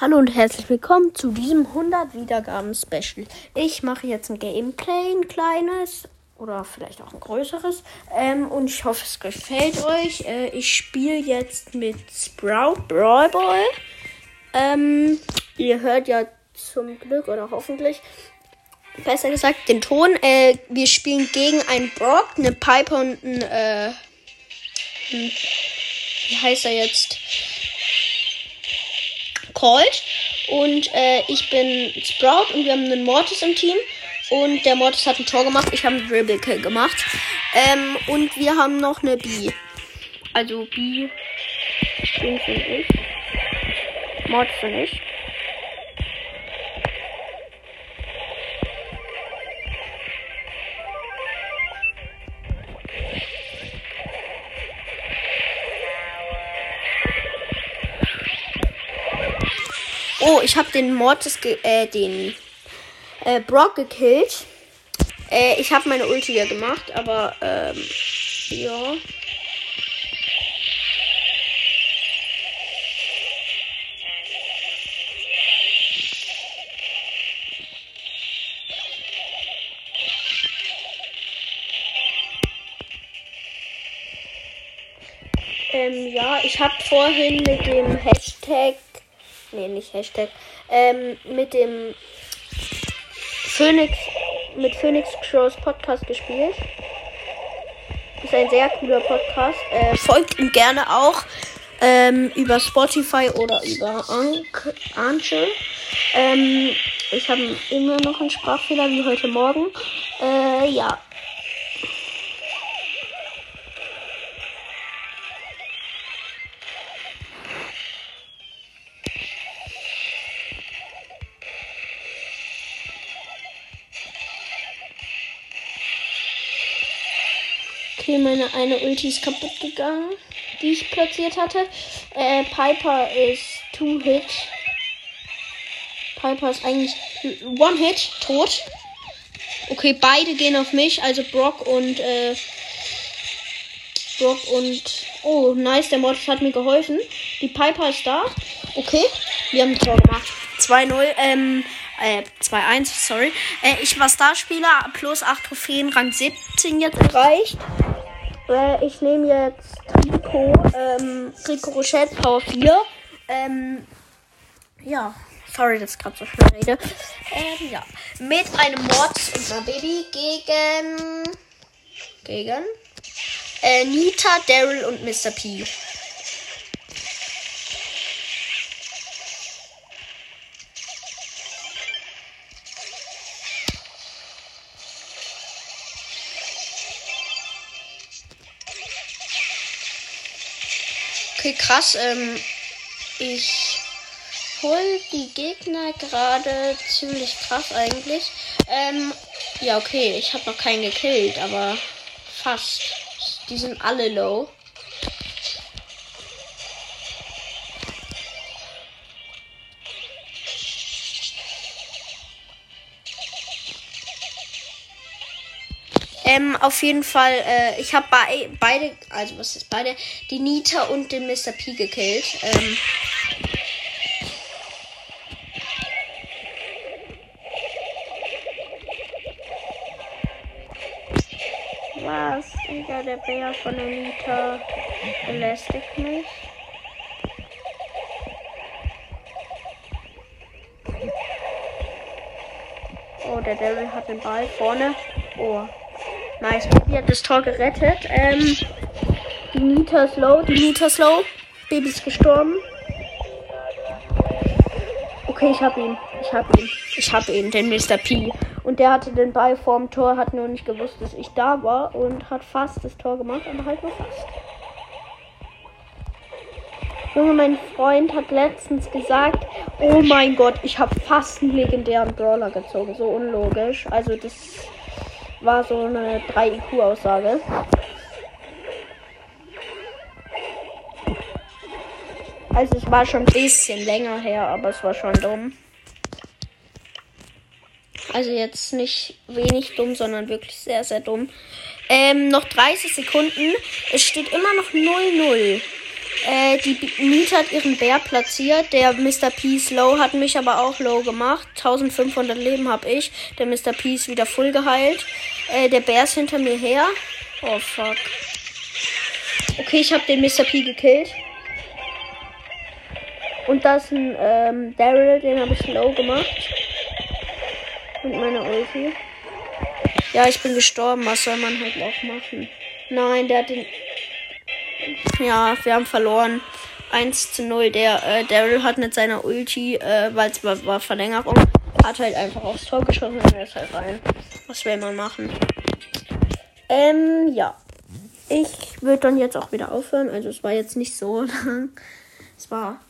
Hallo und herzlich willkommen zu diesem 100 Wiedergaben Special. Ich mache jetzt ein Gameplay, ein kleines oder vielleicht auch ein größeres. Ähm, und ich hoffe, es gefällt euch. Äh, ich spiele jetzt mit Sprout Brawl Ball. Ähm, ihr hört ja zum Glück oder hoffentlich, besser gesagt, den Ton. Äh, wir spielen gegen einen Brock, eine Piper und ein, äh, ein wie heißt er jetzt? Colt. Und äh, ich bin Sprout und wir haben einen Mortis im Team. Und der Mortis hat ein Tor gemacht. Ich habe einen Dribble Kill gemacht. Ähm, und wir haben noch eine B. Also B. Mortis und ich. Oh, ich habe den Mortis, äh, den äh, Brock gekillt. Äh, ich habe meine Ulti ja gemacht, aber ähm, ja. Ähm, ja, ich habe vorhin mit dem Hashtag nee, nicht Hashtag, ähm, mit dem Phoenix, mit Phoenix Crows Podcast gespielt. Ist ein sehr cooler Podcast. Äh, folgt ihm gerne auch ähm, über Spotify oder über Anchor. Ähm, ich habe immer noch einen Sprachfehler wie heute Morgen. Äh, ja, Okay, meine eine Ulti ist kaputt gegangen, die ich platziert hatte. Äh, Piper ist Two-Hit. Piper ist eigentlich One-Hit, tot. Okay, beide gehen auf mich, also Brock und äh, Brock und oh, nice, der Mortis hat mir geholfen. Die Piper ist da. Okay, wir haben ein Tor gemacht. 2-0, ähm, äh, 2-1, sorry. Äh, ich war Starspieler, plus 8 Trophäen, Rang 17 jetzt erreicht. Äh, ich nehme jetzt Rico, ähm, Rico Rochette Power 4. Ähm, ja, sorry, dass ich gerade so schnell rede. Ähm, ja, mit einem Mod und einer Baby gegen, gegen, äh, Nita, Daryl und Mr. P. Okay, krass. Ähm, ich hol die Gegner gerade ziemlich krass eigentlich. Ähm, ja, okay, ich habe noch keinen gekillt, aber fast. Die sind alle low. Ähm, auf jeden Fall, äh, ich habe bei, beide, also was ist beide, die Nita und den Mr. P gekillt. Ähm, was? Digga, der Bär von der Nita belästigt mich. Oh, der Devil hat den Ball vorne. Oh, Nice, Baby hat das Tor gerettet. Ähm, die Nita ist low, die Nita ist low. Baby ist gestorben. Okay, ich hab ihn. Ich hab ihn. Ich hab ihn, den Mr. P. Und der hatte den Ball vorm Tor, hat nur nicht gewusst, dass ich da war und hat fast das Tor gemacht, aber halt nur fast. Junge, mein Freund hat letztens gesagt, oh mein Gott, ich habe fast einen legendären Brawler gezogen. So unlogisch. Also das war so eine 3 IQ-Aussage. Also es war schon ein bisschen länger her, aber es war schon dumm. Also jetzt nicht wenig dumm, sondern wirklich sehr, sehr dumm. Ähm, noch 30 Sekunden. Es steht immer noch 0-0. Äh, die Nita hat ihren Bär platziert. Der Mr. Peace low hat mich aber auch low gemacht. 1500 Leben habe ich. Der Mr. Peace wieder full geheilt. Äh, der Bär ist hinter mir her. Oh fuck. Okay, ich habe den Mr. P gekillt. Und das ist ein ähm, Daryl, den habe ich low gemacht. Mit meiner Ulti. Ja, ich bin gestorben. Was soll man halt auch machen? Nein, der hat den. Ja, wir haben verloren. 1 zu 0. Der äh, Daryl hat mit seiner Ulti, äh, weil es war, war, Verlängerung, hat halt einfach aufs Tor geschossen und ist halt rein. Was will man machen? Ähm, ja. Ich würde dann jetzt auch wieder aufhören. Also es war jetzt nicht so lang. Es war